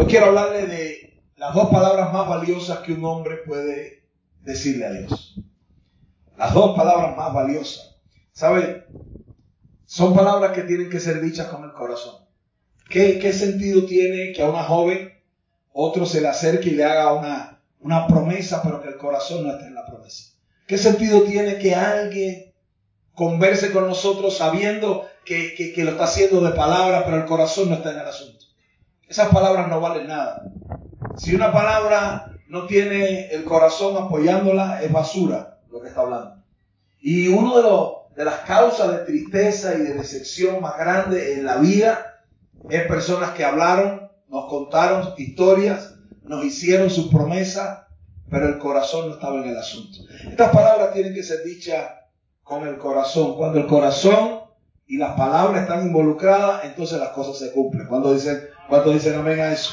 Hoy quiero hablarle de las dos palabras más valiosas que un hombre puede decirle a Dios. Las dos palabras más valiosas. ¿Sabe? Son palabras que tienen que ser dichas con el corazón. ¿Qué, sentido tiene que a una joven otro se le acerque y le haga una, una promesa, pero que el corazón no esté en la promesa? ¿Qué sentido tiene que alguien converse con nosotros sabiendo que, que, lo está haciendo de palabra, pero el corazón no está en el asunto? Esas palabras no valen nada. Si una palabra no tiene el corazón apoyándola, es basura lo que está hablando. Y uno de, los, de las causas de tristeza y de decepción más grande en la vida es personas que hablaron, nos contaron historias, nos hicieron sus promesas, pero el corazón no estaba en el asunto. Estas palabras tienen que ser dichas con el corazón. Cuando el corazón y las palabras están involucradas, entonces las cosas se cumplen. Cuando dicen, cuando dicen amén a eso,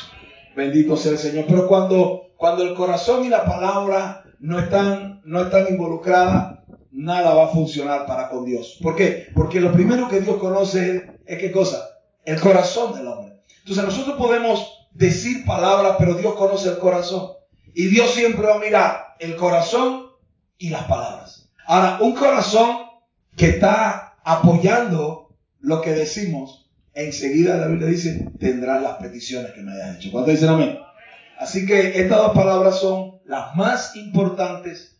bendito sea el Señor. Pero cuando, cuando el corazón y la palabra no están, no están involucradas, nada va a funcionar para con Dios. ¿Por qué? Porque lo primero que Dios conoce es, qué cosa? El corazón del hombre. Entonces nosotros podemos decir palabras, pero Dios conoce el corazón. Y Dios siempre va a mirar el corazón y las palabras. Ahora, un corazón que está apoyando lo que decimos, enseguida la Biblia dice, tendrás las peticiones que me hayas hecho. ¿Cuántos dicen amén? Así que estas dos palabras son las más importantes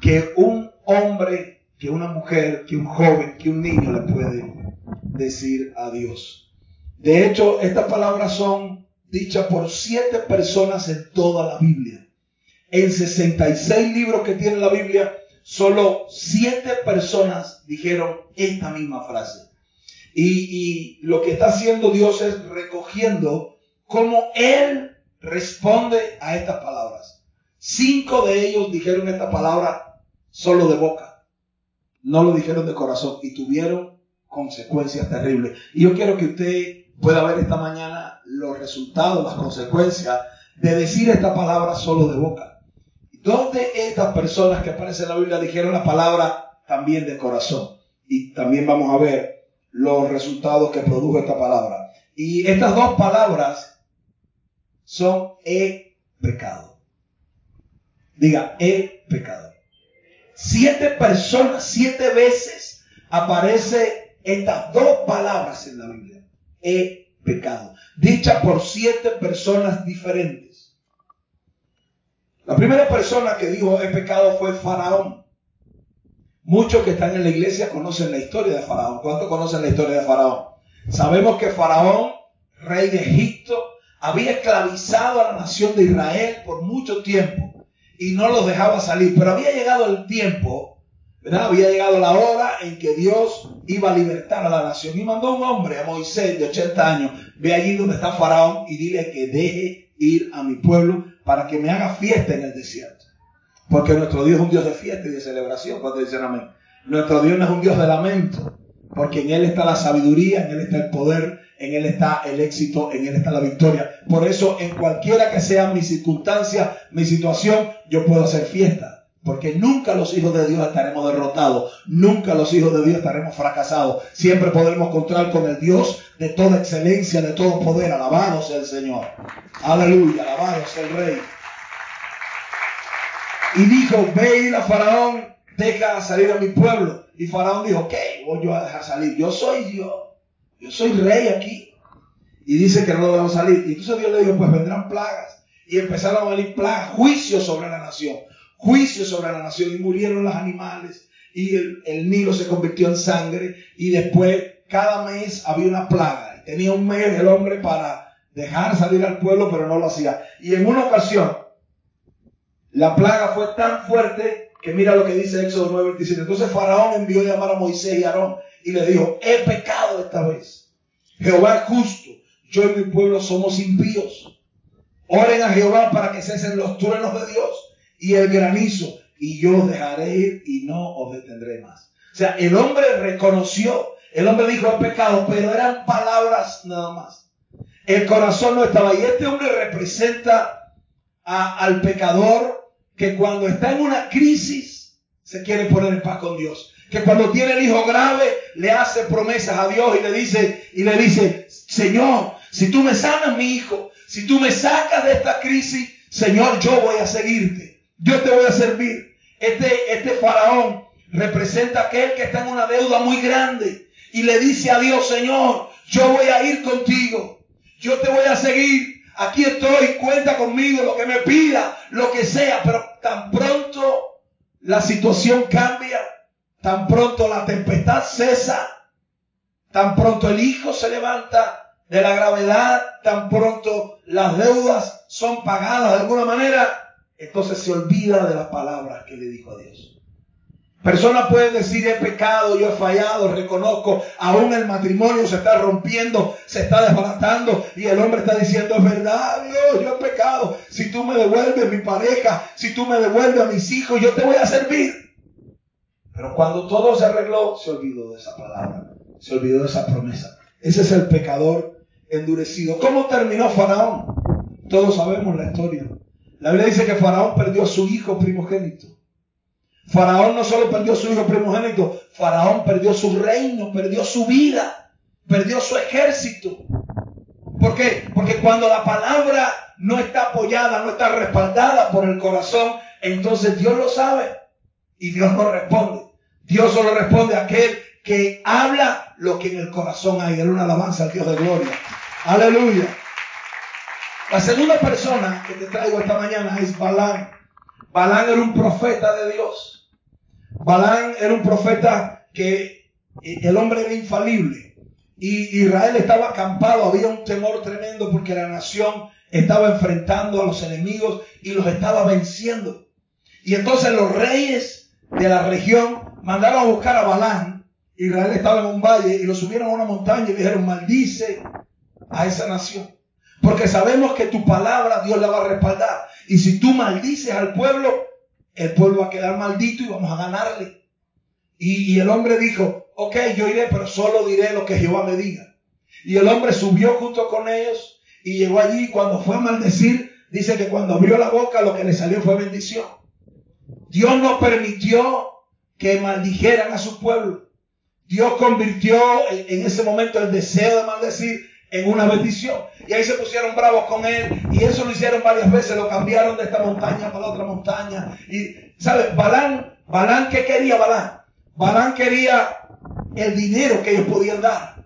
que un hombre, que una mujer, que un joven, que un niño le puede decir a Dios. De hecho, estas palabras son dichas por siete personas en toda la Biblia en 66 libros que tiene la Biblia, solo siete personas dijeron esta misma frase. Y, lo que está haciendo Dios es recogiendo cómo Él responde a estas palabras. Cinco de ellos dijeron esta palabra solo de boca. No lo dijeron de corazón y tuvieron consecuencias terribles. Y yo quiero que usted pueda ver esta mañana los resultados, las consecuencias de decir esta palabra solo de boca. Dos de estas personas que aparecen en la Biblia dijeron la palabra también de corazón. Y también vamos a ver los resultados que produjo esta palabra. Y estas dos palabras son he pecado. Diga, he pecado. Siete personas, siete veces aparece estas dos palabras en la Biblia. He pecado. Dicha por siete personas diferentes. La primera persona que dijo he pecado fue Faraón. Muchos que están en la iglesia conocen la historia de Faraón. ¿Cuántos conocen la historia de Faraón? Sabemos que Faraón, rey de Egipto, había esclavizado a la nación de Israel por mucho tiempo y no los dejaba salir. Pero había llegado el tiempo. Había llegado la hora en que Dios iba a libertar a la nación y mandó un hombre, a Moisés de 80 años, ve allí donde está Faraón y dile que deje ir a mi pueblo para que me haga fiesta en el desierto. Porque nuestro Dios es un Dios de fiesta y de celebración, cuando dicen amén. Nuestro Dios no es un Dios de lamento, porque en Él está la sabiduría, en Él está el poder, en Él está el éxito, en Él está la victoria. Por eso, en cualquiera que sea mi circunstancia, mi situación, yo puedo hacer fiesta. Porque nunca los hijos de Dios estaremos derrotados, nunca los hijos de Dios estaremos fracasados. Siempre podremos contar con el Dios de toda excelencia, de todo poder. Alabado sea el Señor. Aleluya, alabado sea el Rey. Y dijo, ve a Faraón, deja salir a mi pueblo. Y Faraón dijo, ¿qué voy yo a dejar salir? Yo soy Dios, yo soy rey aquí. Y dice que no lo dejo salir. Y entonces Dios le dijo, pues vendrán plagas. Y empezaron a venir plagas, juicio sobre la nación juicio sobre la nación y murieron los animales y el, Nilo se convirtió en sangre y después cada mes había una plaga. Tenía un mes el hombre para dejar salir al pueblo, pero no lo hacía. Y en una ocasión, la plaga fue tan fuerte que mira lo que dice Éxodo 9:27. Entonces Faraón envió llamar a Moisés y Aarón y le dijo, he pecado esta vez. Jehová es justo, yo y mi pueblo somos impíos. Oren a Jehová para que cesen los truenos de Dios y el granizo, y yo os dejaré ir y no os detendré más. O sea, el hombre reconoció, el hombre dijo el pecado, pero eran palabras nada más. El corazón no estaba. Y este hombre representa al pecador que cuando está en una crisis se quiere poner en paz con Dios. Que cuando tiene el hijo grave le hace promesas a Dios y le dice, y le dice, Señor, si tú me sanas mi hijo, Si tú me sacas de esta crisis, Señor, yo voy a seguirte. Yo te voy a servir. Este, este faraón representa aquel que está en una deuda muy grande y le dice a Dios, Señor, yo voy a ir contigo. Yo te voy a seguir. Aquí estoy, cuenta conmigo, lo que me pida, lo que sea, pero tan pronto la situación cambia, tan pronto la tempestad cesa, tan pronto el hijo se levanta de la gravedad, tan pronto las deudas son pagadas de alguna manera, entonces se olvida de las palabras que le dijo a Dios. Personas pueden decir he pecado, yo he fallado, reconozco, aún el matrimonio se está rompiendo, se está desbaratando y el hombre está diciendo es verdad, Dios, yo he pecado. Si tú me devuelves mi pareja, si tú me devuelves a mis hijos, yo te voy a servir. Pero cuando todo se arregló, se olvidó de esa palabra, se olvidó de esa promesa. Ese es el pecador endurecido. ¿Cómo terminó Faraón? Todos sabemos la historia. La Biblia dice que Faraón perdió a su hijo primogénito. Faraón no solo perdió su hijo primogénito, Faraón perdió su reino, perdió su vida, perdió su ejército. ¿Por qué? Porque cuando la palabra no está apoyada, no está respaldada por el corazón, entonces Dios lo sabe y Dios no responde. Dios solo responde a aquel que habla lo que en el corazón hay. Era una alabanza al Dios de gloria. Aleluya. La segunda persona que te traigo esta mañana es Balán. Balán era un profeta de Dios. Balán era un profeta que eh, el hombre era infalible. Y Israel estaba acampado, había un temor tremendo porque la nación estaba enfrentando a los enemigos y los estaba venciendo. Y entonces los reyes de la región mandaron a buscar a Balán. Israel estaba en un valle y lo subieron a una montaña y dijeron, maldice a esa nación. Porque sabemos que tu palabra Dios la va a respaldar. Y si tú maldices al pueblo, el pueblo va a quedar maldito y vamos a ganarle. Y, el hombre dijo, ok, yo iré, pero solo diré lo que Jehová me diga. Y el hombre subió junto con ellos y llegó allí. Cuando fue a maldecir, dice que cuando abrió la boca lo que le salió fue bendición. Dios no permitió que maldijeran a su pueblo. Dios convirtió en ese momento el deseo de maldecir en una bendición. Y ahí se pusieron bravos con él. Y eso lo hicieron varias veces. Lo cambiaron de esta montaña para otra montaña. Y, ¿sabes? Balán, Balán, ¿qué quería Balán? Balán quería el dinero que ellos podían dar.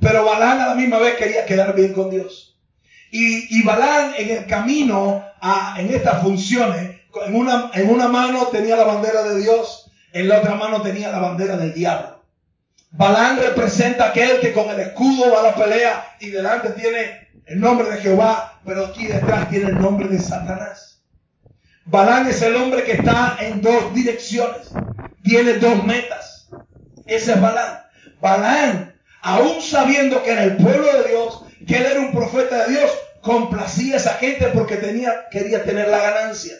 Pero Balán a la misma vez quería quedar bien con Dios. Y, y Balán en el camino a, en estas funciones, en una, en una mano tenía la bandera de Dios, en la otra mano tenía la bandera del diablo. Balán representa aquel que con el escudo va a la pelea y delante tiene el nombre de Jehová, pero aquí detrás tiene el nombre de Satanás. Balán es el hombre que está en dos direcciones, tiene dos metas. Ese es Balán. Balán, aún sabiendo que era el pueblo de Dios, que él era un profeta de Dios, complacía a esa gente porque tenía, quería tener la ganancia,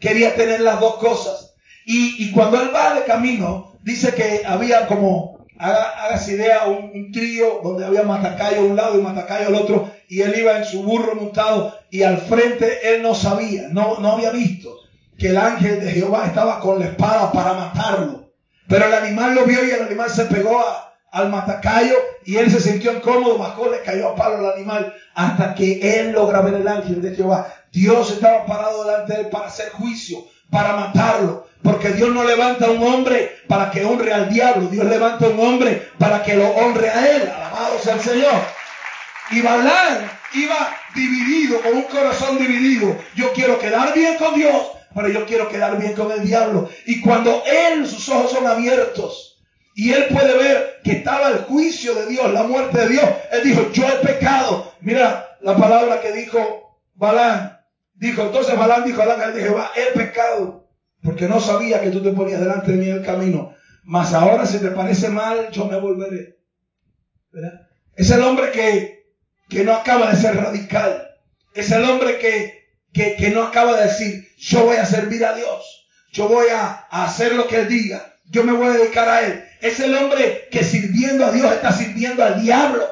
quería tener las dos cosas. Y cuando él va de camino, dice que había como Haga, idea un, trío donde había Matacayo a un lado y Matacayo al otro, y él iba en su burro montado, y al frente él no sabía, no, no había visto que el ángel de Jehová estaba con la espada para matarlo. Pero el animal lo vio y el animal se pegó al matacayo y él se sintió incómodo, bajó, le cayó a palo al animal hasta que él logra ver el ángel de Jehová. Dios estaba parado delante de él para hacer juicio, para matarlo. Porque Dios no levanta a un hombre para que honre al diablo. Dios levanta a un hombre para que lo honre a él. Alabado sea el Señor. Y Balán iba dividido, con un corazón dividido. Yo quiero quedar bien con Dios, pero yo quiero quedar bien con el diablo. Y cuando él, sus ojos son abiertos, y él puede ver que estaba el juicio de Dios, la muerte de Dios, él dijo, yo he pecado. Mira la palabra que dijo Balán. Dijo, entonces Balán dijo al ángel Jehová, he pecado porque no sabía que tú te ponías delante de mí en el camino. Mas ahora si te parece mal, yo me volveré. ¿Verdad? Es el hombre que, que no acaba de ser radical. Es el hombre que, que, que no acaba de decir, yo voy a servir a Dios. Yo voy a, hacer lo que Él diga. Yo me voy a dedicar a Él. Es el hombre que sirviendo a Dios está sirviendo al diablo.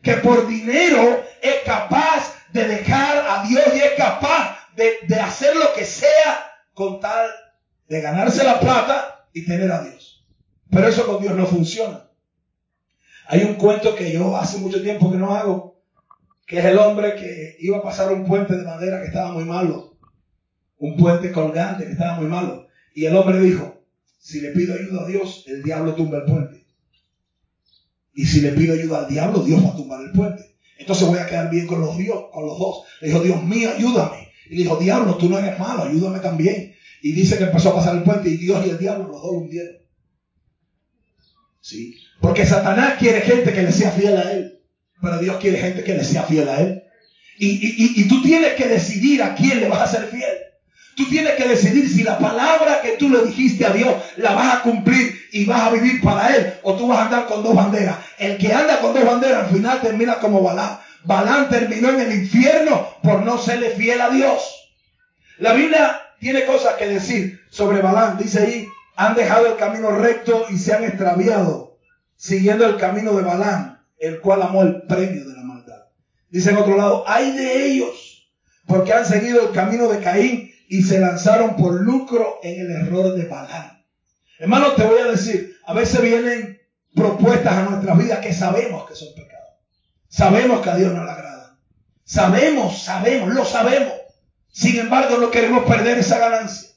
Que por dinero es capaz de dejar a Dios y es capaz de, de hacer lo que sea con tal de ganarse la plata y tener a Dios. Pero eso con Dios no funciona. Hay un cuento que yo hace mucho tiempo que no hago, que es el hombre que iba a pasar un puente de madera que estaba muy malo, un puente colgante que estaba muy malo. Y el hombre dijo, si le pido ayuda a Dios, el diablo tumba el puente. Y si le pido ayuda al diablo, Dios va a tumbar el puente. Entonces voy a quedar bien con los, Dios, con los dos. Le dijo, Dios mío, ayúdame. Y dijo, diablo, tú no eres malo, ayúdame también. Y dice que empezó a pasar el puente y Dios y el diablo los dos lo hundieron. ¿Sí? Porque Satanás quiere gente que le sea fiel a él. Pero Dios quiere gente que le sea fiel a él. Y, y, y, tú tienes que decidir a quién le vas a ser fiel. Tú tienes que decidir si la palabra que tú le dijiste a Dios la vas a cumplir y vas a vivir para Él o tú vas a andar con dos banderas. El que anda con dos banderas al final termina como Balán. Balán terminó en el infierno por no serle fiel a Dios. La Biblia tiene cosas que decir sobre Balán. Dice ahí, han dejado el camino recto y se han extraviado, siguiendo el camino de Balán, el cual amó el premio de la maldad. Dice en otro lado, hay de ellos, porque han seguido el camino de Caín y se lanzaron por lucro en el error de Balán. Hermano, te voy a decir, a veces vienen propuestas a nuestra vida que sabemos que son pecados. Sabemos que a Dios no le agrada. Sabemos, sabemos, lo sabemos. Sin embargo, no queremos perder esa ganancia.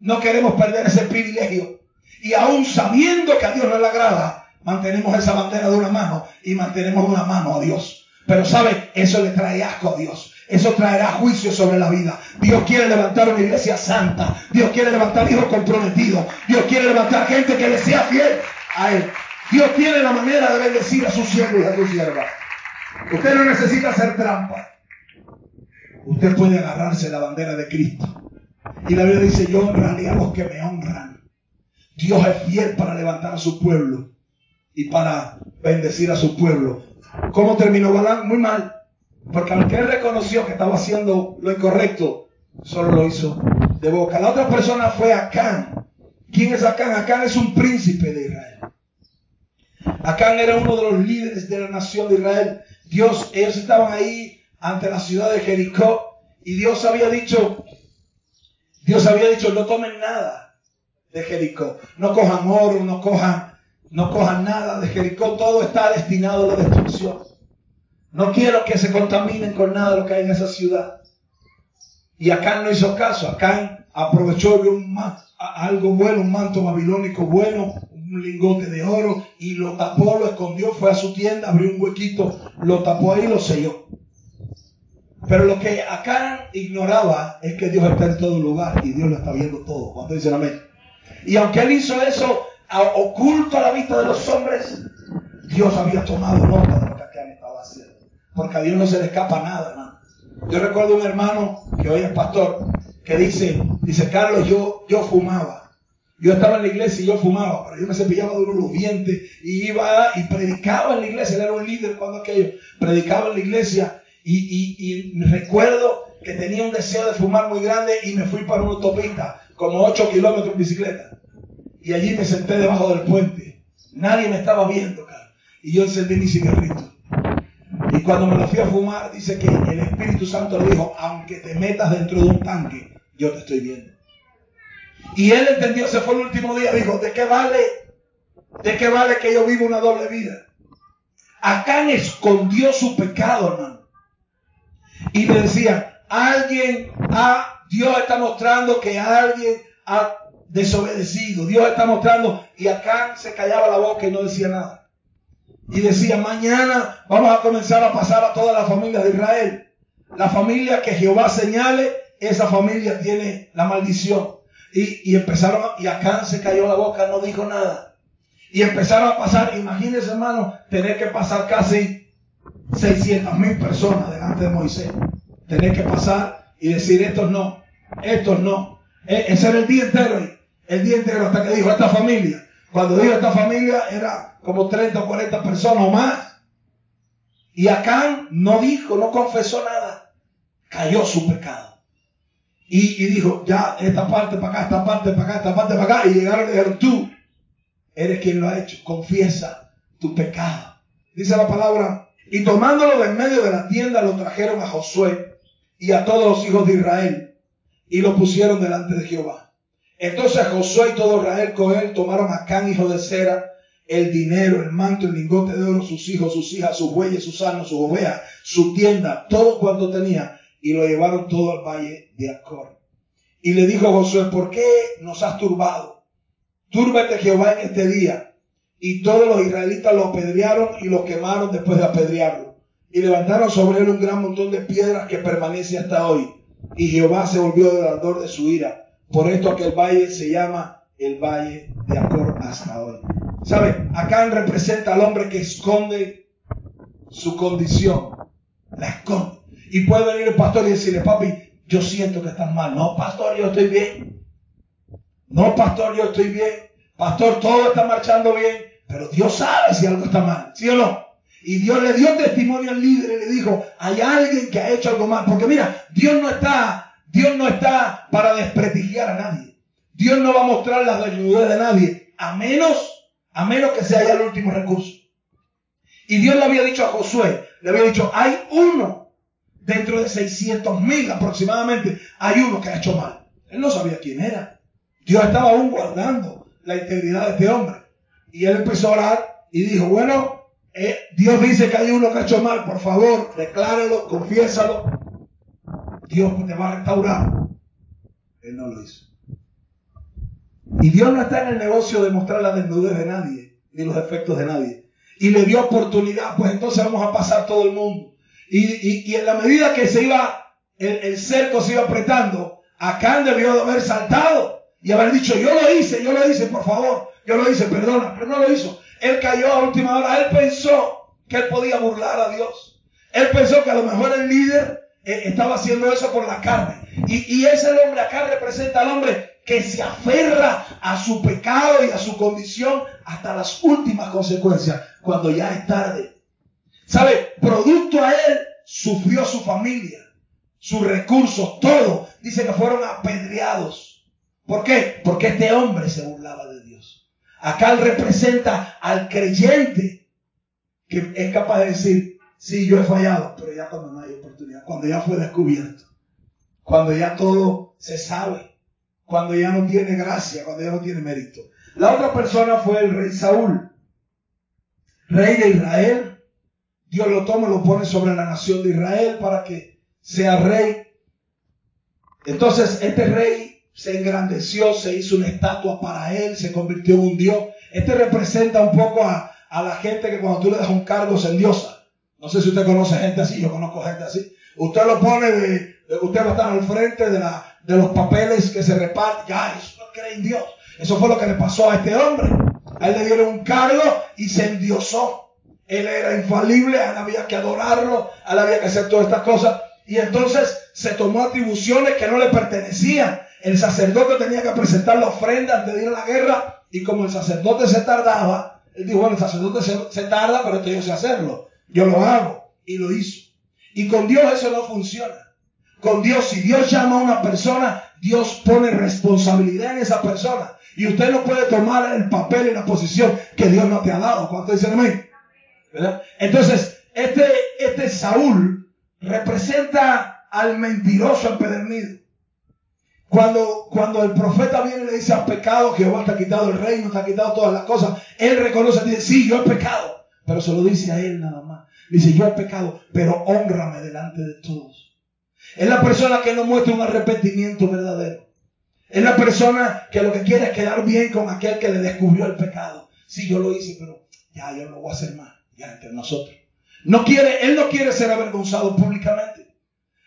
No queremos perder ese privilegio. Y aún sabiendo que a Dios no le agrada, mantenemos esa bandera de una mano y mantenemos una mano a Dios. Pero sabe, eso le trae asco a Dios. Eso traerá juicio sobre la vida. Dios quiere levantar una iglesia santa. Dios quiere levantar hijos comprometidos. Dios quiere levantar gente que le sea fiel a Él. Dios tiene la manera de bendecir a sus siervos y a sus siervas. Usted no necesita hacer trampa. Usted puede agarrarse la bandera de Cristo. Y la Biblia dice, yo honraré a los que me honran. Dios es fiel para levantar a su pueblo y para bendecir a su pueblo. ¿Cómo terminó Balán? Muy mal. Porque aunque él reconoció que estaba haciendo lo incorrecto, solo lo hizo de boca. La otra persona fue Acán. ¿Quién es Acán? Acán es un príncipe de Israel. Acán era uno de los líderes de la nación de Israel. Dios, ellos estaban ahí ante la ciudad de Jericó y Dios había dicho, Dios había dicho, no tomen nada de Jericó, no cojan oro, no cojan, no cojan nada de Jericó, todo está destinado a la destrucción. No quiero que se contaminen con nada lo que hay en esa ciudad. Y Acán no hizo caso, Acán aprovechó un, algo bueno, un manto babilónico bueno, un lingote de oro y lo tapó, lo escondió, fue a su tienda, abrió un huequito, lo tapó ahí y lo selló. Pero lo que acá ignoraba es que Dios está en todo lugar y Dios lo está viendo todo. Cuando dicen amén. Y aunque él hizo eso oculto a la vista de los hombres, Dios había tomado nota de lo que Acán estaba haciendo. Porque a Dios no se le escapa nada, hermano. Yo recuerdo un hermano que hoy es pastor que dice, dice Carlos, yo, yo fumaba. Yo estaba en la iglesia y yo fumaba, pero yo me cepillaba de los dientes y iba y predicaba en la iglesia. Él era un líder cuando aquello. Predicaba en la iglesia y, y, recuerdo que tenía un deseo de fumar muy grande y me fui para una autopista, como 8 kilómetros en bicicleta. Y allí me senté debajo del puente. Nadie me estaba viendo, cara. Y yo encendí mi cigarrito. Y cuando me lo fui a fumar, dice que el Espíritu Santo le dijo, aunque te metas dentro de un tanque, yo te estoy viendo. Y él entendió, se fue el último día, dijo, ¿de qué vale? ¿De qué vale que yo viva una doble vida? Acán escondió su pecado, hermano. Y le decía, alguien ha, Dios está mostrando que alguien ha desobedecido. Dios está mostrando. Y Acán se callaba la boca y no decía nada. Y decía, mañana vamos a comenzar a pasar a toda la familia de Israel. La familia que Jehová señale, esa familia tiene la maldición. Y, empezaron, y acá se cayó la boca, no dijo nada. Y empezaron a pasar, imagínense hermano, tener que pasar casi 600 mil personas delante de Moisés. Tener que pasar y decir, estos no, estos no. E, ese era el día entero, el día entero hasta que dijo esta familia. Cuando dijo esta familia era como 30 o 40 personas o más. Y Acán no dijo, no confesó nada. Cayó su pecado. Y, dijo, ya, esta parte para acá, esta parte para acá, esta parte para acá. Y llegaron y dijeron, tú eres quien lo ha hecho. Confiesa tu pecado. Dice la palabra. Y tomándolo de en medio de la tienda, lo trajeron a Josué y a todos los hijos de Israel. Y lo pusieron delante de Jehová. Entonces Josué y todo Israel con él tomaron a Can, hijo de Sera, el dinero, el manto, el lingote de oro, sus hijos, sus hijas, sus bueyes, sus asnos, sus ovejas, su tienda, todo cuanto tenía, y lo llevaron todo al valle de Acor. Y le dijo Josué, ¿por qué nos has turbado? Túrbate Jehová en este día. Y todos los israelitas lo apedrearon y lo quemaron después de apedrearlo. Y levantaron sobre él un gran montón de piedras que permanece hasta hoy. Y Jehová se volvió del ardor de su ira. Por esto aquel valle se llama el valle de Acor hasta hoy. ¿Sabe? Acá representa al hombre que esconde su condición. La esconde. Y puede venir el pastor y decirle, papi, yo siento que estás mal. No, pastor, yo estoy bien. No, pastor, yo estoy bien. Pastor, todo está marchando bien. Pero Dios sabe si algo está mal. ¿Sí o no? Y Dios le dio testimonio al líder y le dijo, hay alguien que ha hecho algo mal. Porque mira, Dios no está, Dios no está para desprestigiar a nadie. Dios no va a mostrar la desnudez de nadie, a menos, a menos que sea ya el último recurso. Y Dios le había dicho a Josué, le había dicho, hay uno dentro de 600 mil aproximadamente, hay uno que ha hecho mal. Él no sabía quién era. Dios estaba aún guardando la integridad de este hombre. Y él empezó a orar y dijo, bueno, eh, Dios dice que hay uno que ha hecho mal, por favor, decláralo, confiésalo. Dios te va a restaurar. Él no lo hizo. Y Dios no está en el negocio de mostrar la desnudez de nadie, ni los defectos de nadie. Y le dio oportunidad, pues entonces vamos a pasar todo el mundo. Y, en la medida que se iba, el, cerco se iba apretando, Acán debió de haber saltado y haber dicho, yo lo hice, yo lo hice, por favor, yo lo hice, perdona, pero no lo hizo. Él cayó a última hora, él pensó que él podía burlar a Dios. Él pensó que a lo mejor el líder eh, estaba haciendo eso por la carne. Y, y ese hombre acá representa al hombre que se aferra a su pecado y a su condición hasta las últimas consecuencias, cuando ya es tarde. ¿Sabe? Producto a él sufrió su familia, sus recursos, todo. Dice que fueron apedreados. ¿Por qué? Porque este hombre se burlaba de Dios. Acá él representa al creyente que es capaz de decir, sí, yo he fallado, pero ya cuando no hay oportunidad, cuando ya fue descubierto, cuando ya todo se sabe, cuando ya no tiene gracia, cuando ya no tiene mérito. La otra persona fue el rey Saúl, rey de Israel. Dios lo toma, lo pone sobre la nación de Israel para que sea rey. Entonces este rey se engrandeció, se hizo una estatua para él, se convirtió en un dios. Este representa un poco a, la gente que cuando tú le das un cargo se endiosa. No sé si usted conoce gente así, yo conozco gente así. Usted lo pone de, usted va a estar al frente de los papeles que se reparten. Ya, eso no cree en Dios. Eso fue lo que le pasó a este hombre. A él le dieron un cargo y se endiosó. Él era infalible, él había que adorarlo, a él había que hacer todas estas cosas. Y entonces se tomó atribuciones que no le pertenecían. El sacerdote tenía que presentar la ofrenda antes de ir a la guerra. Y como el sacerdote se tardaba, él dijo, bueno, el sacerdote se, se tarda, pero esto yo sé hacerlo. Yo lo hago. Y lo hizo. Y con Dios eso no funciona con Dios. Si Dios llama a una persona, Dios pone responsabilidad en esa persona. Y usted no puede tomar el papel y la posición que Dios no te ha dado. ¿Cuánto dicen amén? Entonces, este, este Saúl representa al mentiroso empedernido. Cuando, cuando el profeta viene y le dice, has pecado, Jehová te ha quitado el reino, te ha quitado todas las cosas, él reconoce, dice, sí, yo he pecado, pero se lo dice a él nada más. Dice, yo he pecado, pero honrame delante de todos. Es la persona que no muestra un arrepentimiento verdadero. Es la persona que lo que quiere es quedar bien con aquel que le descubrió el pecado. Sí, yo lo hice, pero ya yo no lo voy a hacer más. Ya entre nosotros. No quiere, él no quiere ser avergonzado públicamente.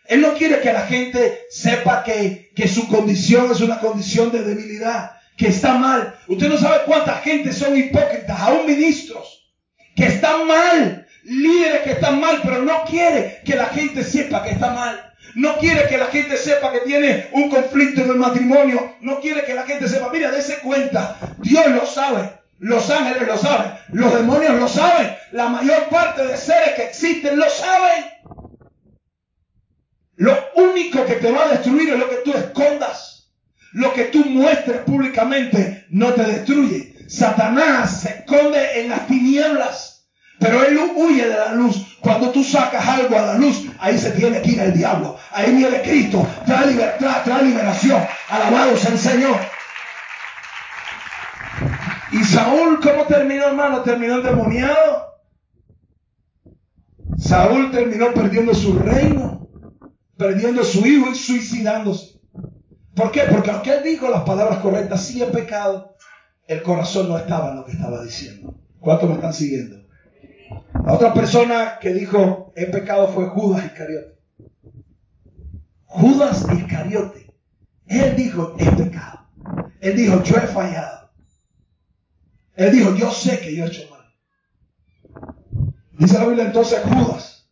Él no quiere que la gente sepa que, que su condición es una condición de debilidad, que está mal. Usted no sabe cuánta gente son hipócritas, aún ministros, que están mal, líderes que están mal, pero no quiere que la gente sepa que está mal. No quiere que la gente sepa que tiene un conflicto en el matrimonio. No quiere que la gente sepa, mira, dése cuenta. Dios lo sabe. Los ángeles lo saben. Los demonios lo saben. La mayor parte de seres que existen lo saben. Lo único que te va a destruir es lo que tú escondas. Lo que tú muestres públicamente no te destruye. Satanás se esconde en las tinieblas. Pero él huye de la luz. Cuando tú sacas algo a la luz, ahí se tiene que ir el diablo. Ahí viene Cristo. Trae libertad, trae liberación. Alabado sea el Señor. Saúl, ¿cómo terminó, hermano? Terminó endemoniado. Saúl terminó perdiendo su reino, perdiendo su hijo y suicidándose. ¿Por qué? Porque aunque él dijo las palabras correctas, sí he pecado, el corazón no estaba en lo que estaba diciendo. ¿Cuántos me están siguiendo? La otra persona que dijo he pecado fue Judas Iscariote. Judas Iscariote. Él dijo he pecado. Él dijo yo he fallado. Él dijo yo sé que yo he hecho mal. Dice la Biblia entonces Judas,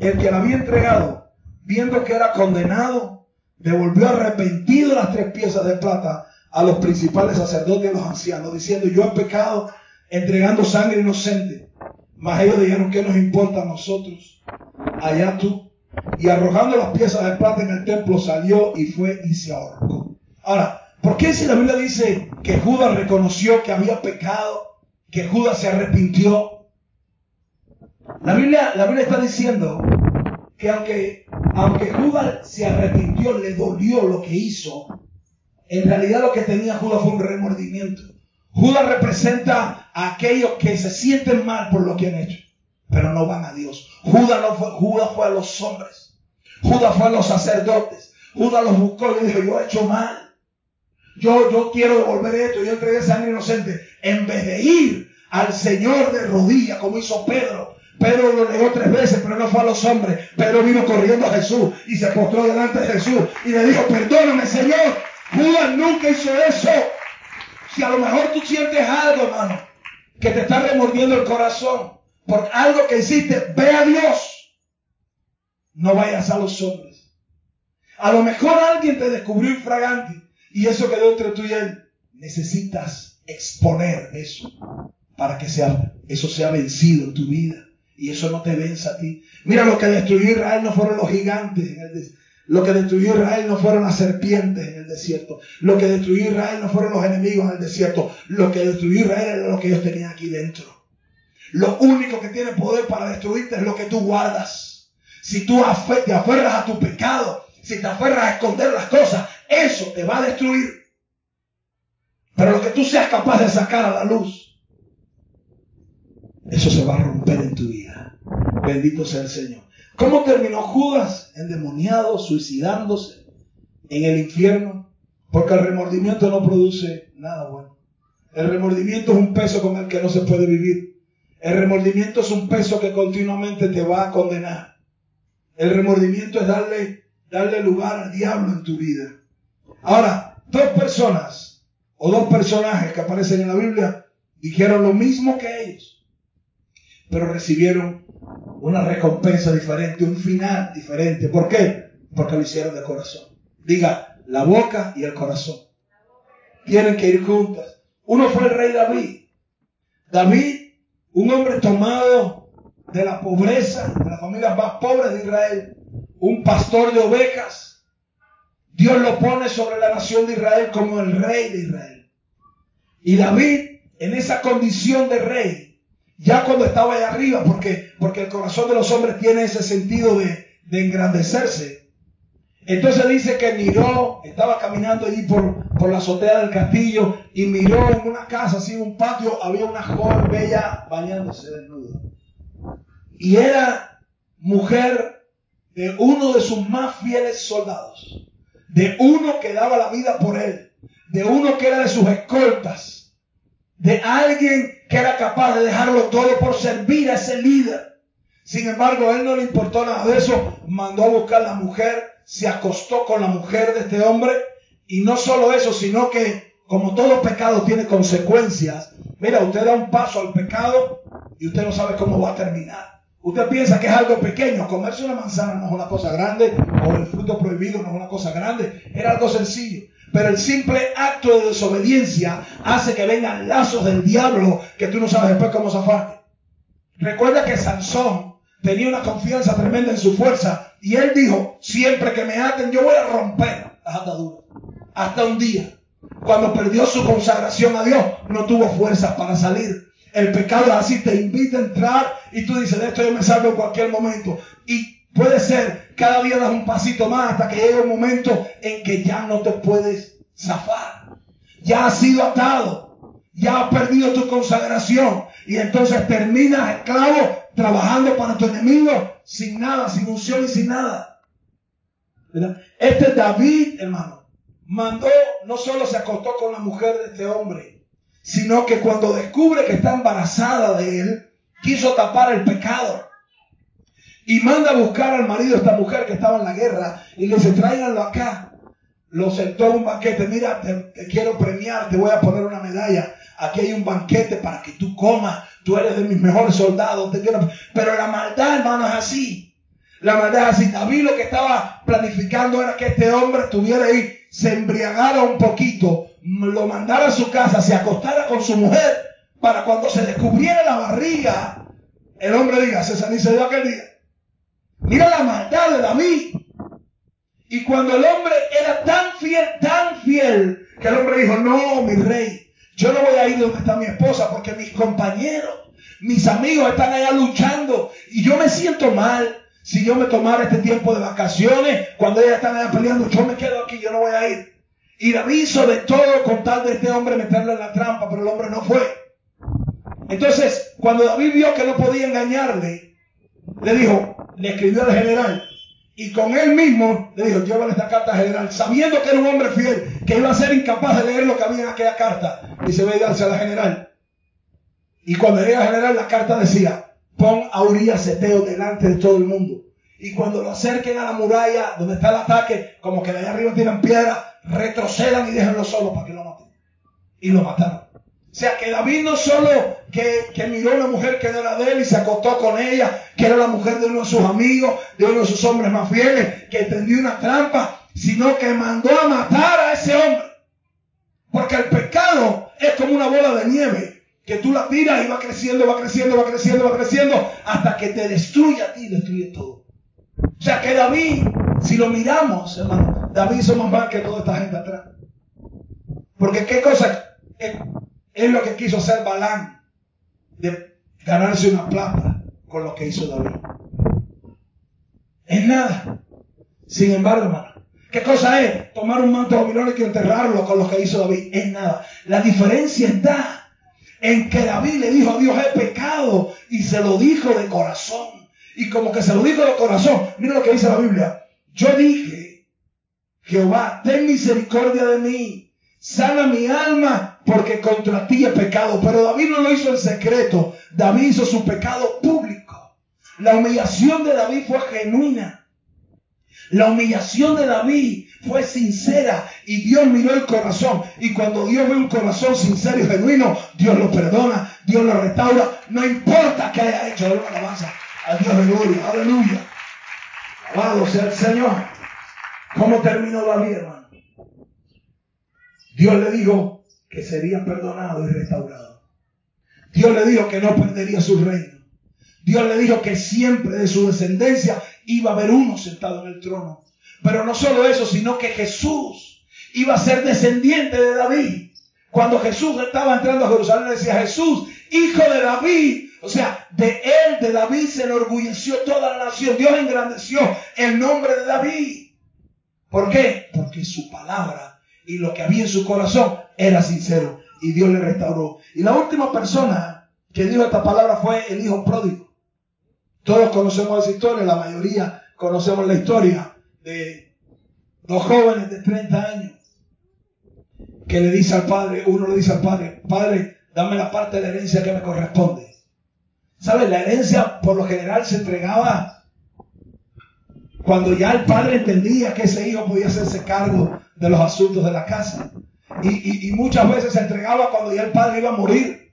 el que la había entregado, viendo que era condenado, devolvió arrepentido las tres piezas de plata a los principales sacerdotes y a los ancianos, diciendo yo he pecado entregando sangre inocente. Mas ellos dijeron, ¿qué nos importa a nosotros? Allá tú. Y arrojando las piezas de plata en el templo salió y fue y se ahorcó. Ahora, ¿por qué si la Biblia dice que Judas reconoció que había pecado, que Judas se arrepintió? La Biblia, la Biblia está diciendo que aunque, aunque Judas se arrepintió, le dolió lo que hizo, en realidad lo que tenía Judas fue un remordimiento. Judas representa a aquellos que se sienten mal por lo que han hecho, pero no van a Dios. Judas no fue, Judas fue a los hombres. Judas fue a los sacerdotes. Judas los buscó y dijo, yo he hecho mal. Yo, yo quiero devolver esto. Yo entregué sangre inocente. En vez de ir al Señor de rodillas, como hizo Pedro. Pedro lo negó tres veces, pero no fue a los hombres. Pedro vino corriendo a Jesús y se postró delante de Jesús y le dijo, perdóname Señor. Judas nunca hizo eso. Si a lo mejor tú sientes algo, hermano, que te está remordiendo el corazón por algo que hiciste, ve a Dios. No vayas a los hombres. A lo mejor alguien te descubrió infragante y eso quedó entre tú y él. Necesitas exponer eso para que sea, eso sea vencido en tu vida y eso no te venza a ti. Mira, lo que destruyó Israel no fueron los gigantes en el, lo que destruyó Israel no fueron las serpientes en el desierto. Lo que destruyó Israel no fueron los enemigos en el desierto. Lo que destruyó Israel era lo que ellos tenían aquí dentro. Lo único que tiene poder para destruirte es lo que tú guardas. Si tú te aferras a tu pecado, si te aferras a esconder las cosas, eso te va a destruir. Pero lo que tú seas capaz de sacar a la luz, eso se va a romper en tu vida. Bendito sea el Señor. ¿Cómo terminó Judas? Endemoniado, suicidándose en el infierno. Porque el remordimiento no produce nada bueno. El remordimiento es un peso con el que no se puede vivir. El remordimiento es un peso que continuamente te va a condenar. El remordimiento es darle, darle lugar al diablo en tu vida. Ahora, dos personas o dos personajes que aparecen en la Biblia dijeron lo mismo que ellos, pero recibieron una recompensa diferente, un final diferente. ¿Por qué? Porque lo hicieron de corazón. Diga, la boca y el corazón. Tienen que ir juntas. Uno fue el rey David. David, un hombre tomado de la pobreza, de las familias más pobres de Israel, un pastor de ovejas. Dios lo pone sobre la nación de Israel como el rey de Israel. Y David, en esa condición de rey, ya cuando estaba allá arriba, porque, porque el corazón de los hombres tiene ese sentido de, engrandecerse. Entonces dice que miró, estaba caminando allí por, por la azotea del castillo y miró en una casa, así en un patio, había una joven bella bañándose desnuda. Y era mujer de uno de sus más fieles soldados, de uno que daba la vida por él, de uno que era de sus escoltas de alguien que era capaz de dejarlo todo por servir a ese líder. Sin embargo, a él no le importó nada de eso, mandó a buscar a la mujer, se acostó con la mujer de este hombre y no solo eso, sino que como todo pecado tiene consecuencias, mira, usted da un paso al pecado y usted no sabe cómo va a terminar. Usted piensa que es algo pequeño, comerse una manzana no es una cosa grande, o el fruto prohibido no es una cosa grande, era algo sencillo. Pero el simple acto de desobediencia hace que vengan lazos del diablo que tú no sabes después cómo zafarte. Recuerda que Sansón tenía una confianza tremenda en su fuerza y él dijo, siempre que me aten yo voy a romper las ataduras. Hasta un día, cuando perdió su consagración a Dios, no tuvo fuerzas para salir. El pecado así, te invita a entrar y tú dices, de esto yo me salgo en cualquier momento. Y Puede ser, cada día das un pasito más hasta que llegue un momento en que ya no te puedes zafar. Ya has sido atado. ya has perdido tu consagración y entonces terminas esclavo trabajando para tu enemigo sin nada, sin unción y sin nada. Este David, hermano, mandó, no solo se acostó con la mujer de este hombre, sino que cuando descubre que está embarazada de él, quiso tapar el pecado. Y manda a buscar al marido de esta mujer que estaba en la guerra y le dice, tráiganlo acá. Lo sentó en un banquete, mira, te, quiero premiar, te voy a poner una medalla. Aquí hay un banquete para que tú comas. Tú eres de mis mejores soldados. Te quiero... Pero la maldad, hermano, es así. La maldad es así. David lo que estaba planificando era que este hombre estuviera ahí, se embriagara un poquito, lo mandara a su casa, se acostara con su mujer, para cuando se descubriera la barriga, el hombre diga, se dio aquel día. Mira la maldad de David. Y cuando el hombre era tan fiel, tan fiel, que el hombre dijo, no, mi rey, yo no voy a ir donde está mi esposa porque mis compañeros, mis amigos están allá luchando y yo me siento mal. Si yo me tomara este tiempo de vacaciones, cuando ellas están allá peleando, yo me quedo aquí, yo no voy a ir. Y David hizo de todo con tal de este hombre meterle en la trampa, pero el hombre no fue. Entonces, cuando David vio que no podía engañarle, le dijo, le escribió al general, y con él mismo le dijo, llévale esta carta al general, sabiendo que era un hombre fiel, que iba a ser incapaz de leer lo que había en aquella carta. Y se ve a la general. Y cuando llega al general, la carta decía, pon a Urias Eteo delante de todo el mundo. Y cuando lo acerquen a la muralla donde está el ataque, como que de allá arriba tiran piedra, retrocedan y déjenlo solo para que lo maten. Y lo mataron. O sea que David no solo que, que, miró a una mujer que era de él y se acostó con ella, que era la mujer de uno de sus amigos, de uno de sus hombres más fieles, que tendió una trampa, sino que mandó a matar a ese hombre. Porque el pecado es como una bola de nieve, que tú la tiras y va creciendo, va creciendo, va creciendo, va creciendo, hasta que te destruye a ti, destruye todo. O sea que David, si lo miramos, hermano, David hizo más mal que toda esta gente atrás. Porque qué cosa, es lo que quiso hacer Balán, de ganarse una plata con lo que hizo David. Es nada. Sin embargo, hermano, ¿qué cosa es tomar un manto babilónico y enterrarlo con lo que hizo David? Es nada. La diferencia está en que David le dijo a Dios, he pecado, y se lo dijo de corazón. Y como que se lo dijo de corazón, mira lo que dice la Biblia. Yo dije, Jehová, ten misericordia de mí, sana mi alma porque contra ti he pecado. Pero David no lo hizo en secreto, David hizo su pecado público. La humillación de David fue genuina. La humillación de David fue sincera y Dios miró el corazón. Y cuando Dios ve un corazón sincero y genuino, Dios lo perdona, Dios lo restaura. No importa que haya hecho, una alabanza Dios gloria. Aleluya. Sea el Señor. ¿Cómo terminó David, hermano? Dios le dijo, que sería perdonado y restaurado. Dios le dijo que no perdería su reino. Dios le dijo que siempre de su descendencia iba a haber uno sentado en el trono. Pero no solo eso, sino que Jesús iba a ser descendiente de David. Cuando Jesús estaba entrando a Jerusalén, decía Jesús, hijo de David. O sea, de él, de David, se enorgulleció toda la nación. Dios engrandeció el nombre de David. ¿Por qué? Porque su palabra y lo que había en su corazón era sincero y Dios le restauró. Y la última persona que dijo esta palabra fue el hijo pródigo. Todos conocemos esa historia, la mayoría conocemos la historia de dos jóvenes de 30 años que le dice al padre, uno le dice al padre, padre, dame la parte de la herencia que me corresponde. ¿Sabes? La herencia por lo general se entregaba cuando ya el padre entendía que ese hijo podía hacerse cargo de los asuntos de la casa. Y, muchas veces se entregaba cuando ya el padre iba a morir.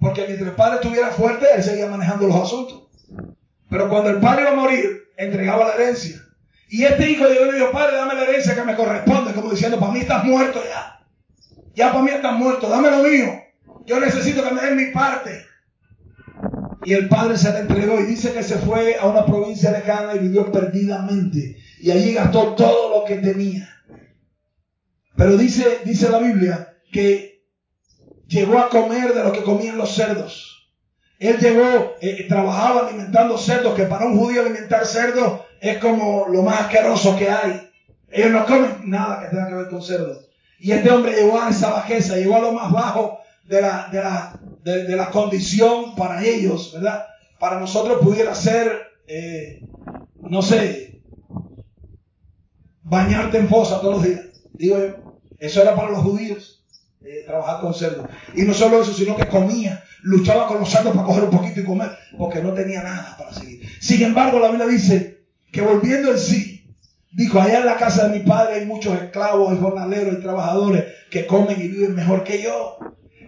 Porque mientras el padre estuviera fuerte, él seguía manejando los asuntos. Pero cuando el padre iba a morir, entregaba la herencia. Y este hijo de Dios le dijo, padre, dame la herencia que me corresponde, como diciendo, para mí estás muerto ya. Ya para mí estás muerto, dame lo mío. Yo necesito que me den mi parte. Y el padre se la entregó y dice que se fue a una provincia lejana y vivió perdidamente. Y allí gastó todo lo que tenía. Pero dice, dice la Biblia que llegó a comer de lo que comían los cerdos. Él llegó, eh, trabajaba alimentando cerdos, que para un judío alimentar cerdos es como lo más asqueroso que hay. Ellos no comen nada que tenga que ver con cerdos. Y este hombre llegó a esa bajeza, llegó a lo más bajo de la, de la, de, la condición para ellos, ¿verdad? Para nosotros pudiera ser, eh, no sé, bañarte en fosa todos los días, digo yo. Eso era para los judíos, eh, trabajar con cerdo. Y no solo eso, sino que comía, luchaba con los cerdos para coger un poquito y comer, porque no tenía nada para seguir. Sin embargo, la Biblia dice que volviendo en sí, dijo, allá en la casa de mi padre hay muchos esclavos, hay jornaleros, y trabajadores que comen y viven mejor que yo.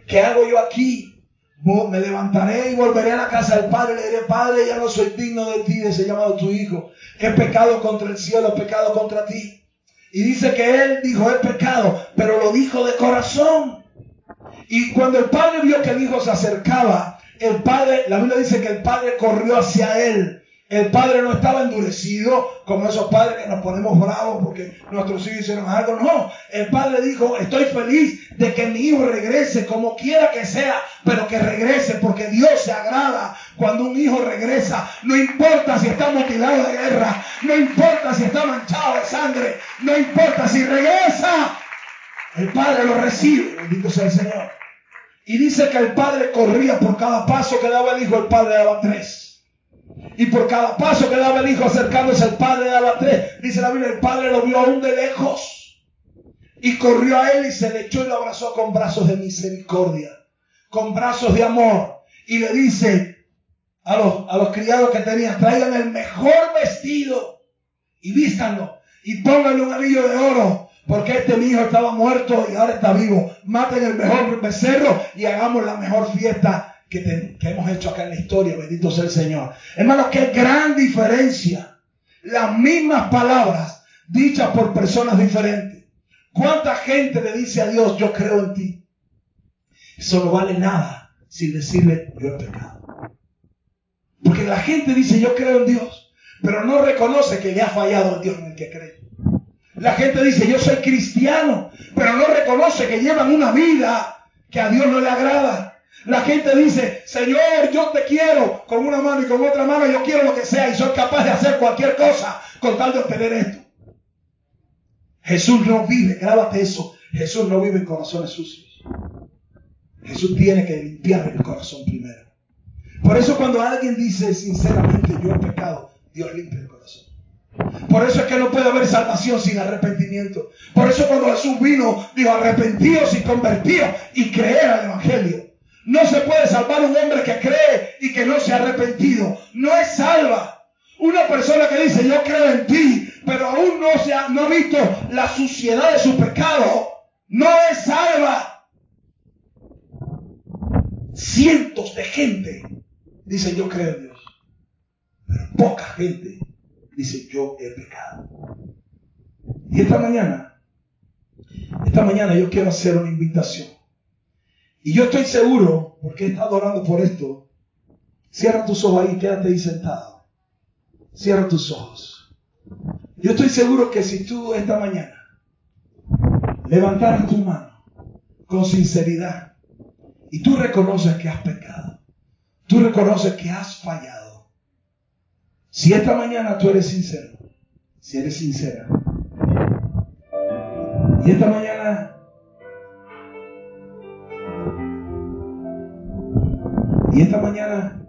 ¿Qué hago yo aquí? Me levantaré y volveré a la casa del Padre le diré, Padre, ya no soy digno de ti, de ese llamado tu Hijo. He pecado contra el cielo, he pecado contra ti. Y dice que él dijo, he pecado, pero lo dijo de corazón. Y cuando el padre vio que el hijo se acercaba, el padre, la Biblia dice que el padre corrió hacia él el padre no estaba endurecido como esos padres que nos ponemos bravos porque nuestros hijos hicieron algo. No, el padre dijo, estoy feliz de que mi hijo regrese como quiera que sea, pero que regrese porque Dios se agrada cuando un hijo regresa. No importa si está mutilado de guerra, no importa si está manchado de sangre, no importa si regresa. El padre lo recibe, bendito sea el Señor. Y dice que el padre corría por cada paso que daba el hijo, el padre daba tres. Y por cada paso que daba el hijo acercándose al padre daba tres. Dice la Biblia, el padre lo vio aún de lejos. Y corrió a él y se le echó y lo abrazó con brazos de misericordia. Con brazos de amor. Y le dice a los, criados que tenía, traigan el mejor vestido y vístanlo. Y pónganle un anillo de oro. Porque este mi hijo estaba muerto y ahora está vivo. Maten el mejor becerro y hagamos la mejor fiesta que, hemos hecho acá en la historia, bendito sea el Señor. Hermanos, qué gran diferencia. Las mismas palabras dichas por personas diferentes. ¿Cuánta gente le dice a Dios, yo creo en ti? Eso no vale nada sin decirle, yo he pecado. Porque la gente dice, yo creo en Dios, pero no reconoce que le ha fallado el Dios en el que cree. La gente dice, yo soy cristiano, pero no reconoce que llevan una vida que a Dios no le agrada. La gente dice, Señor, yo te quiero con una mano y con otra mano, yo quiero lo que sea y soy capaz de hacer cualquier cosa con tal de obtener esto. Jesús no vive, grábate eso, Jesús no vive en corazones sucios. Jesús tiene que limpiar el corazón primero. Por eso cuando alguien dice sinceramente yo he pecado, Dios limpia el corazón. Por eso es que no puede haber salvación sin arrepentimiento. Por eso cuando Jesús vino, dijo arrepentidos y convertidos y creer al Evangelio. No se puede salvar un hombre que cree y que no se ha arrepentido. No es salva. Una persona que dice yo creo en ti, pero aún no, se ha, no ha visto la suciedad de su pecado, no es salva. Cientos de gente dice yo creo en Dios, pero poca gente dice yo he pecado. Y esta mañana, esta mañana yo quiero hacer una invitación y yo estoy seguro, porque he estado orando por esto, cierra tus ojos ahí, quédate ahí sentado. Cierra tus ojos. Yo estoy seguro que si tú esta mañana levantaras tu mano con sinceridad y tú reconoces que has pecado, tú reconoces que has fallado, si esta mañana tú eres sincero, si eres sincera, y esta mañana Y esta mañana,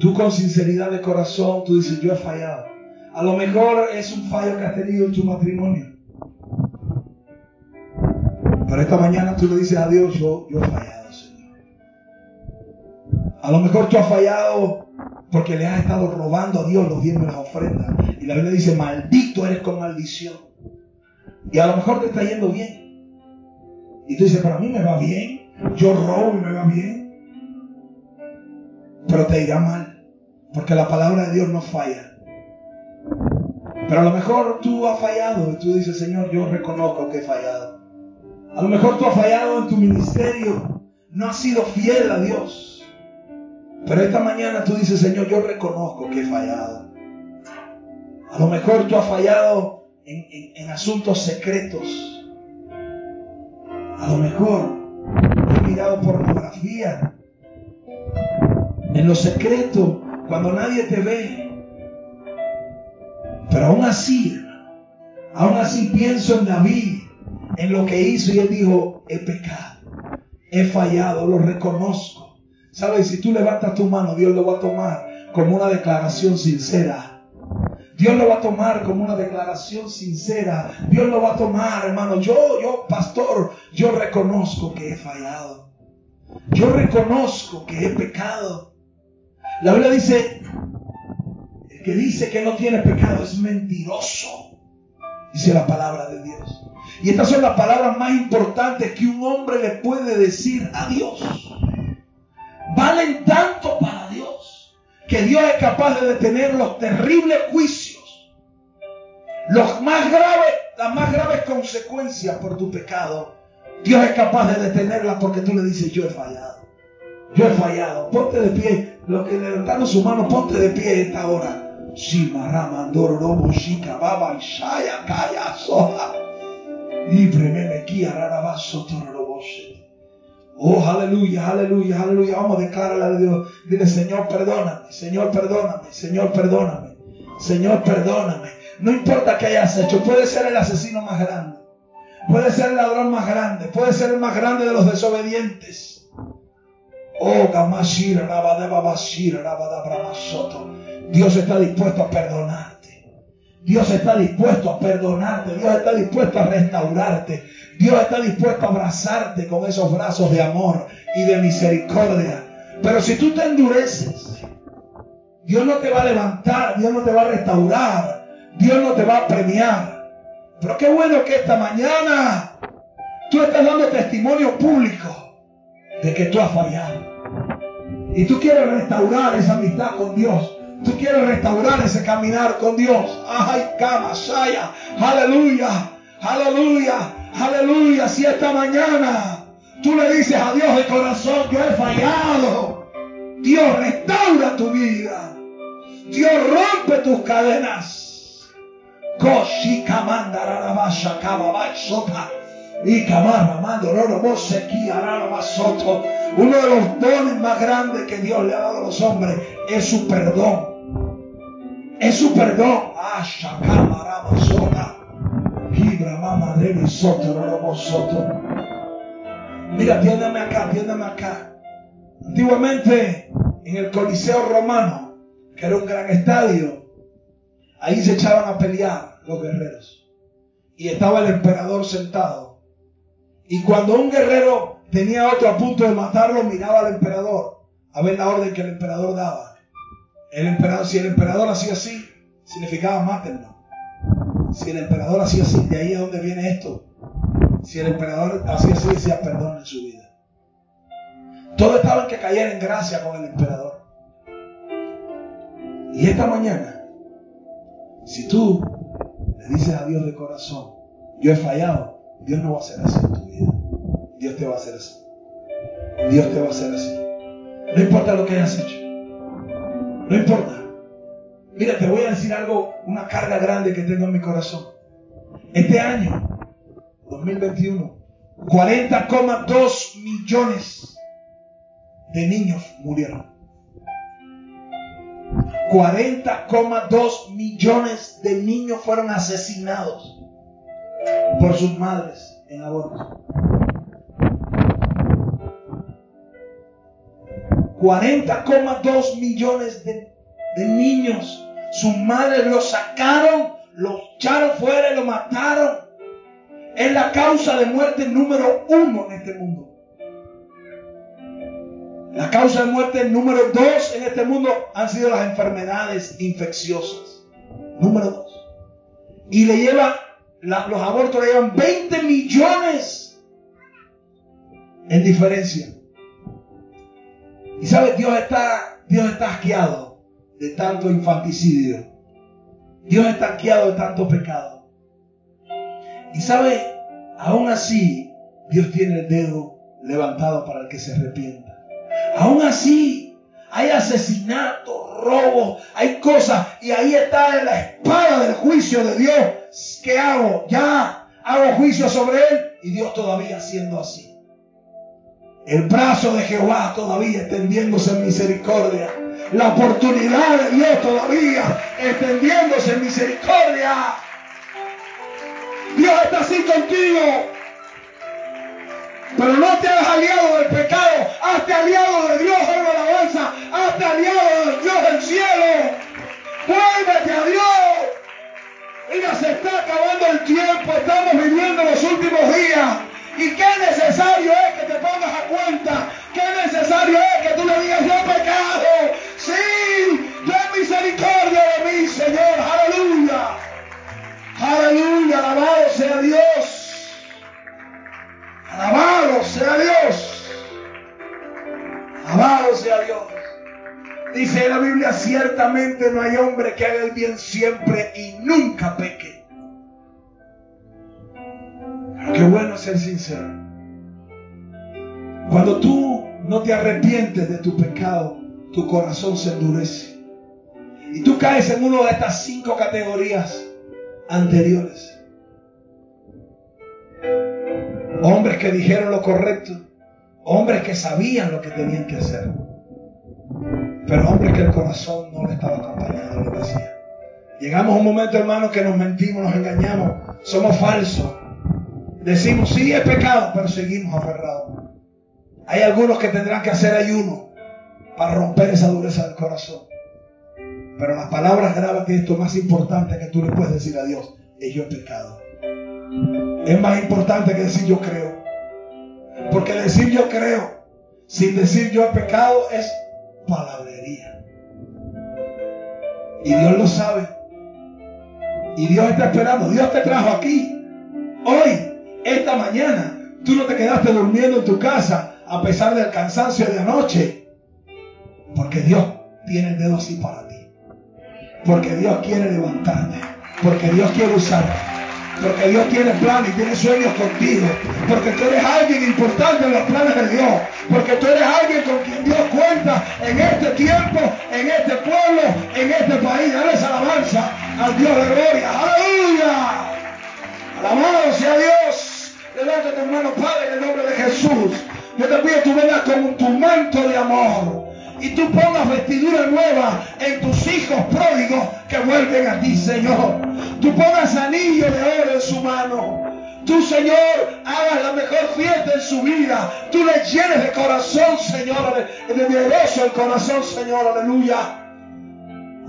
tú con sinceridad de corazón, tú dices, yo he fallado. A lo mejor es un fallo que has tenido en tu matrimonio. Pero esta mañana tú le dices a Dios, yo, yo he fallado, Señor. A lo mejor tú has fallado porque le has estado robando a Dios los bienes de las ofrendas. Y la Biblia dice, maldito eres con maldición. Y a lo mejor te está yendo bien. Y tú dices, pero a mí me va bien. Yo robo y me va bien pero te irá mal, porque la palabra de Dios no falla. Pero a lo mejor tú has fallado y tú dices, Señor, yo reconozco que he fallado. A lo mejor tú has fallado en tu ministerio, no has sido fiel a Dios. Pero esta mañana tú dices, Señor, yo reconozco que he fallado. A lo mejor tú has fallado en, en asuntos secretos. A lo mejor he mirado pornografía en lo secreto, cuando nadie te ve. Pero aún así, aún así pienso en David, en lo que hizo y él dijo, he pecado, he fallado, lo reconozco. ¿Sabes? Si tú levantas tu mano, Dios lo va a tomar como una declaración sincera. Dios lo va a tomar como una declaración sincera. Dios lo va a tomar, hermano. Yo, yo, pastor, yo reconozco que he fallado. Yo reconozco que he pecado. La Biblia dice, el que dice que no tiene pecado es mentiroso. Dice la palabra de Dios. Y estas son las palabras más importantes que un hombre le puede decir a Dios. Valen tanto para Dios que Dios es capaz de detener los terribles juicios, los más graves, las más graves consecuencias por tu pecado. Dios es capaz de detenerlas porque tú le dices, yo he fallado. Yo he fallado. Ponte de pie. Los que levantaron su mano, ponte de pie esta hora. Oh, aleluya, aleluya, aleluya. Vamos a declararle a Dios. Dile, Señor, perdóname, Señor, perdóname, Señor, perdóname, Señor, perdóname. No importa qué hayas hecho, puede ser el asesino más grande, puede ser el ladrón más grande, puede ser el más grande de los desobedientes. Oh, Rabadabramasoto. Dios está dispuesto a perdonar. Dios está dispuesto a perdonarte, Dios está dispuesto a restaurarte, Dios está dispuesto a abrazarte con esos brazos de amor y de misericordia. Pero si tú te endureces, Dios no te va a levantar, Dios no te va a restaurar, Dios no te va a premiar. Pero qué bueno que esta mañana tú estás dando testimonio público de que tú has fallado. Y tú quieres restaurar esa amistad con Dios. Tú quieres restaurar ese caminar con Dios. Ay, cama, saya. Aleluya. Aleluya. Aleluya. Si esta mañana tú le dices a Dios de corazón, yo he fallado. Dios restaura tu vida. Dios rompe tus cadenas. Y camarra, mando, Uno de los dones más grandes que Dios le ha dado a los hombres es su perdón es su perdón. Ah, Mira, atiéndame acá, atiéndame acá. Antiguamente, en el Coliseo Romano, que era un gran estadio, ahí se echaban a pelear los guerreros. Y estaba el emperador sentado. Y cuando un guerrero tenía otro a punto de matarlo, miraba al emperador a ver la orden que el emperador daba. El emperador, si el emperador hacía así, significaba mátenlo. Si el emperador hacía así, de ahí es donde viene esto. Si el emperador hacía así, decía perdón en su vida. Todo estaba en que cayera en gracia con el emperador. Y esta mañana, si tú le dices a Dios de corazón, yo he fallado, Dios no va a hacer así en tu vida. Dios te va a hacer así. Dios te va a hacer así. No importa lo que hayas hecho. No importa. Mira, te voy a decir algo, una carga grande que tengo en mi corazón. Este año, 2021, 40,2 millones de niños murieron. 40,2 millones de niños fueron asesinados por sus madres en aborto. 40,2 millones de, niños. Sus madres lo sacaron, lo echaron fuera y lo mataron. Es la causa de muerte número uno en este mundo. La causa de muerte número dos en este mundo han sido las enfermedades infecciosas. Número dos. Y le lleva, los abortos le llevan 20 millones en diferencia. Y sabes, Dios está, Dios está asqueado de tanto infanticidio. Dios está asqueado de tanto pecado. Y sabe, aún así, Dios tiene el dedo levantado para el que se arrepienta. Aún así, hay asesinatos, robos, hay cosas. Y ahí está la espada del juicio de Dios. ¿Qué hago? Ya hago juicio sobre él. Y Dios todavía siendo así. El brazo de Jehová todavía extendiéndose en misericordia. La oportunidad de Dios todavía extendiéndose en misericordia. Dios está así contigo. Pero no te hagas aliado del pecado, hazte aliado de Dios en la alabanza, hazte aliado del Dios del cielo. Vuélvete a Dios. Mira, se está acabando el tiempo, estamos viviendo los últimos días. ¿Y qué necesario es que te pongas a cuenta? ¿Qué necesario es que tú le digas, yo pecado? Sí, ten misericordia de mí, Señor. Aleluya. Aleluya, alabado sea Dios. Alabado sea Dios. Alabado sea Dios. Dice la Biblia, ciertamente no hay hombre que haga el bien siempre y nunca peque. Pero qué bueno ser sincero. Cuando tú no te arrepientes de tu pecado, tu corazón se endurece. Y tú caes en una de estas cinco categorías anteriores. Hombres que dijeron lo correcto, hombres que sabían lo que tenían que hacer, pero hombres que el corazón no le estaba acompañando lo que hacían. Llegamos a un momento, hermano, que nos mentimos, nos engañamos, somos falsos. Decimos, sí, es pecado, pero seguimos aferrados. Hay algunos que tendrán que hacer ayuno para romper esa dureza del corazón. Pero las palabras que esto más importante que tú le puedes decir a Dios es yo he pecado. Es más importante que decir yo creo. Porque decir yo creo sin decir yo he pecado es palabrería. Y Dios lo sabe. Y Dios está esperando. Dios te trajo aquí. Hoy, esta mañana. Tú no te quedaste durmiendo en tu casa a pesar del cansancio de anoche. Porque Dios tiene el dedo así para ti. Porque Dios quiere levantarte. Porque Dios quiere usarte. Porque Dios tiene planes y tiene sueños contigo. Porque tú eres alguien importante en los planes de Dios. Porque tú eres alguien con quien Dios cuenta en este tiempo, en este pueblo, en este país. Dale esa alabanza al Dios de gloria. Aleluya. Alabado sea Dios. Levántate hermano Padre en el nombre de Jesús. Yo te pido que tú vengas con tu manto de amor y tú pongas vestidura nueva en tus hijos pródigos que vuelven a ti, Señor. Tú pongas anillo de oro en su mano. Tú, Señor, hagas la mejor fiesta en su vida. Tú le llenes de corazón, Señor, de gozo el corazón, Señor, aleluya.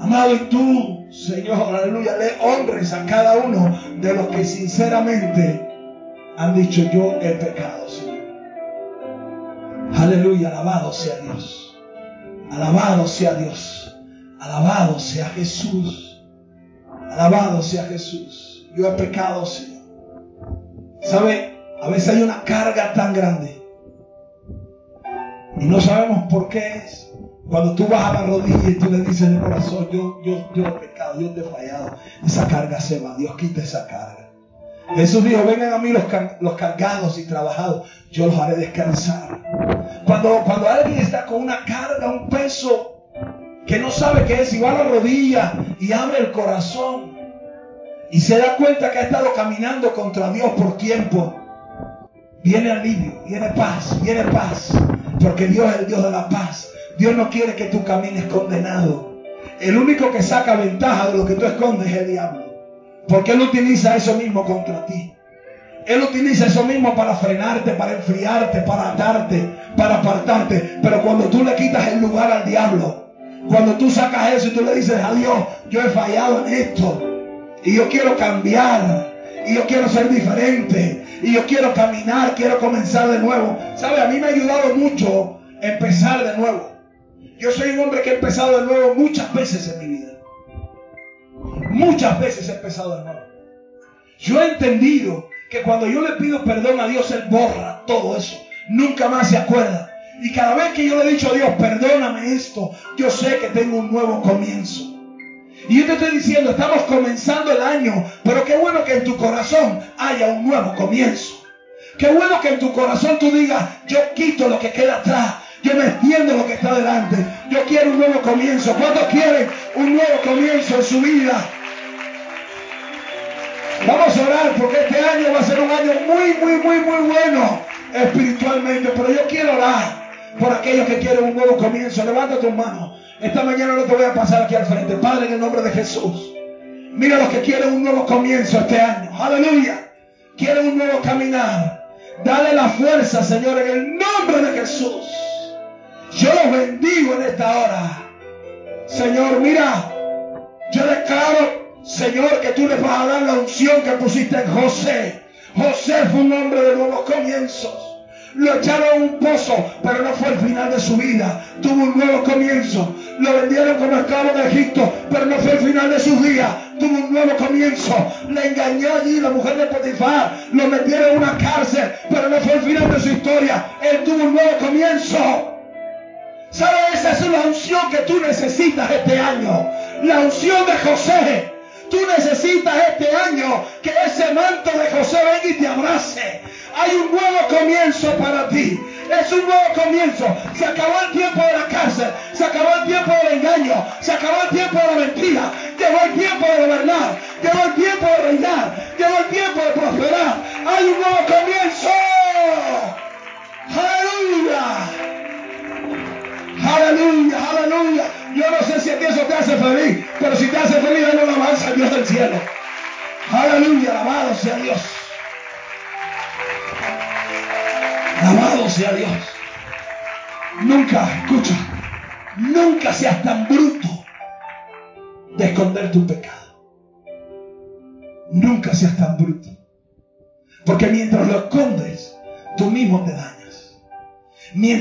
Amado, y tú, Señor, aleluya, le honres a cada uno de los que sinceramente han dicho yo he pecado, Señor. Aleluya, alabado sea Dios. Alabado sea Dios. Alabado sea Jesús. Alabado sea Jesús. Yo he pecado, Señor. ¿Sabe? A veces hay una carga tan grande. Y no sabemos por qué es. Cuando tú vas a la rodilla y tú le dices en el corazón, yo, yo, yo he pecado, yo te he fallado. Esa carga se va. Dios quita esa carga. Jesús dijo, vengan a mí los, los cargados y trabajados, yo los haré descansar. Cuando, cuando alguien está con una carga, un peso, que no sabe qué es, y va a la rodilla y abre el corazón y se da cuenta que ha estado caminando contra Dios por tiempo, viene alivio, viene paz, viene paz, porque Dios es el Dios de la paz. Dios no quiere que tú camines condenado. El único que saca ventaja de lo que tú escondes es el diablo. Porque Él utiliza eso mismo contra ti. Él utiliza eso mismo para frenarte, para enfriarte, para atarte, para apartarte. Pero cuando tú le quitas el lugar al diablo, cuando tú sacas eso y tú le dices a Dios, yo he fallado en esto y yo quiero cambiar y yo quiero ser diferente y yo quiero caminar, quiero comenzar de nuevo. ¿Sabe? A mí me ha ayudado mucho empezar de nuevo. Yo soy un hombre que he empezado de nuevo muchas veces en mi vida. Muchas veces he empezado de nuevo. Yo he entendido que cuando yo le pido perdón a Dios, Él borra todo eso. Nunca más se acuerda. Y cada vez que yo le he dicho a Dios, perdóname esto, yo sé que tengo un nuevo comienzo. Y yo te estoy diciendo, estamos comenzando el año, pero qué bueno que en tu corazón haya un nuevo comienzo. Qué bueno que en tu corazón tú digas, yo quito lo que queda atrás, yo me entiendo lo que está delante, yo quiero un nuevo comienzo. ¿Cuántos quieren un nuevo comienzo en su vida? Vamos a orar porque este año va a ser un año muy, muy, muy, muy bueno espiritualmente. Pero yo quiero orar por aquellos que quieren un nuevo comienzo. Levanta tus manos. Esta mañana no te voy a pasar aquí al frente. Padre, en el nombre de Jesús. Mira los que quieren un nuevo comienzo este año. Aleluya. Quieren un nuevo caminar. Dale la fuerza, Señor, en el nombre de Jesús. Yo los bendigo en esta hora. Señor, mira, yo declaro, Señor, que tú le vas a dar la unción que pusiste en José. José fue un hombre de nuevos comienzos. Lo echaron a un pozo, pero no fue el final de su vida. Tuvo un nuevo comienzo. Lo vendieron como esclavo de Egipto, pero no fue el final de sus días. Tuvo un nuevo comienzo. Le engañó allí la mujer de Potifar. Lo metieron en una cárcel, pero no fue el final de su historia. Él tuvo un nuevo comienzo. ¿Sabes? Esa es la unción que tú necesitas este año. La unción de José. Tú necesitas este año que ese manto de José venga y te abrace. Hay un nuevo comienzo para ti. Es un nuevo comienzo. Se acabó el tiempo de la cárcel. Se acabó el tiempo del engaño. Se acabó el tiempo de la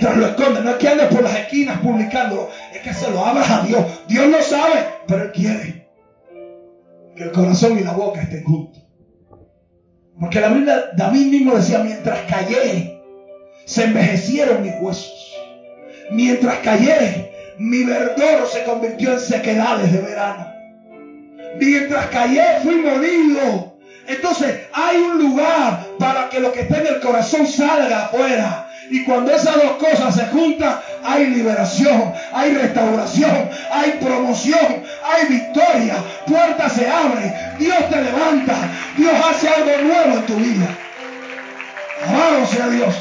Mientras lo escondes, no es que andes por las esquinas publicándolo, es que se lo abras a Dios. Dios lo sabe, pero Él quiere que el corazón y la boca estén juntos. Porque la Biblia, David mismo decía, mientras callé, se envejecieron mis huesos. Mientras callé, mi verdor se convirtió en sequedades de verano. Mientras callé, fui molido. Entonces hay un lugar para que lo que está en el corazón salga afuera. Y cuando esas dos cosas se juntan, hay liberación, hay restauración, hay promoción, hay victoria. Puertas se abren, Dios te levanta, Dios hace algo nuevo en tu vida. Alabado sea Dios.